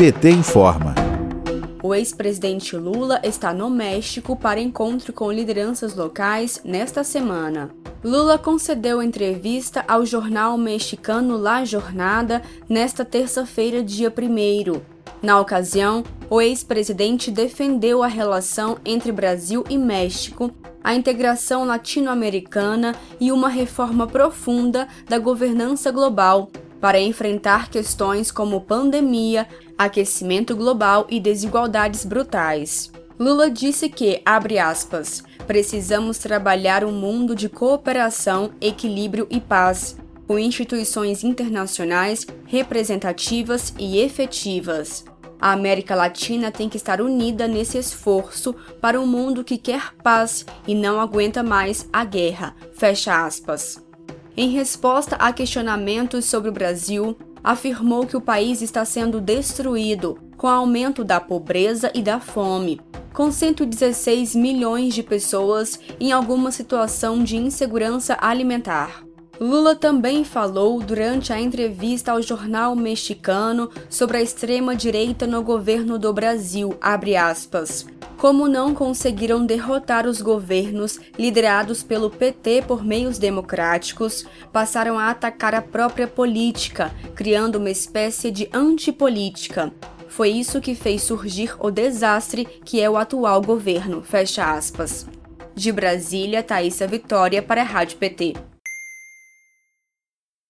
PT informa. O ex-presidente Lula está no México para encontro com lideranças locais nesta semana. Lula concedeu entrevista ao jornal mexicano La Jornada nesta terça-feira, dia 1. Na ocasião, o ex-presidente defendeu a relação entre Brasil e México, a integração latino-americana e uma reforma profunda da governança global para enfrentar questões como pandemia, aquecimento global e desigualdades brutais. Lula disse que, abre aspas, precisamos trabalhar um mundo de cooperação, equilíbrio e paz, com instituições internacionais representativas e efetivas. A América Latina tem que estar unida nesse esforço para um mundo que quer paz e não aguenta mais a guerra. Fecha aspas. Em resposta a questionamentos sobre o Brasil, afirmou que o país está sendo destruído com aumento da pobreza e da fome, com 116 milhões de pessoas em alguma situação de insegurança alimentar. Lula também falou durante a entrevista ao jornal mexicano sobre a extrema-direita no governo do Brasil, aspas, como não conseguiram derrotar os governos liderados pelo PT por meios democráticos, passaram a atacar a própria política, criando uma espécie de antipolítica. Foi isso que fez surgir o desastre que é o atual governo. Fecha aspas. De Brasília, Thaisa Vitória para a Rádio PT.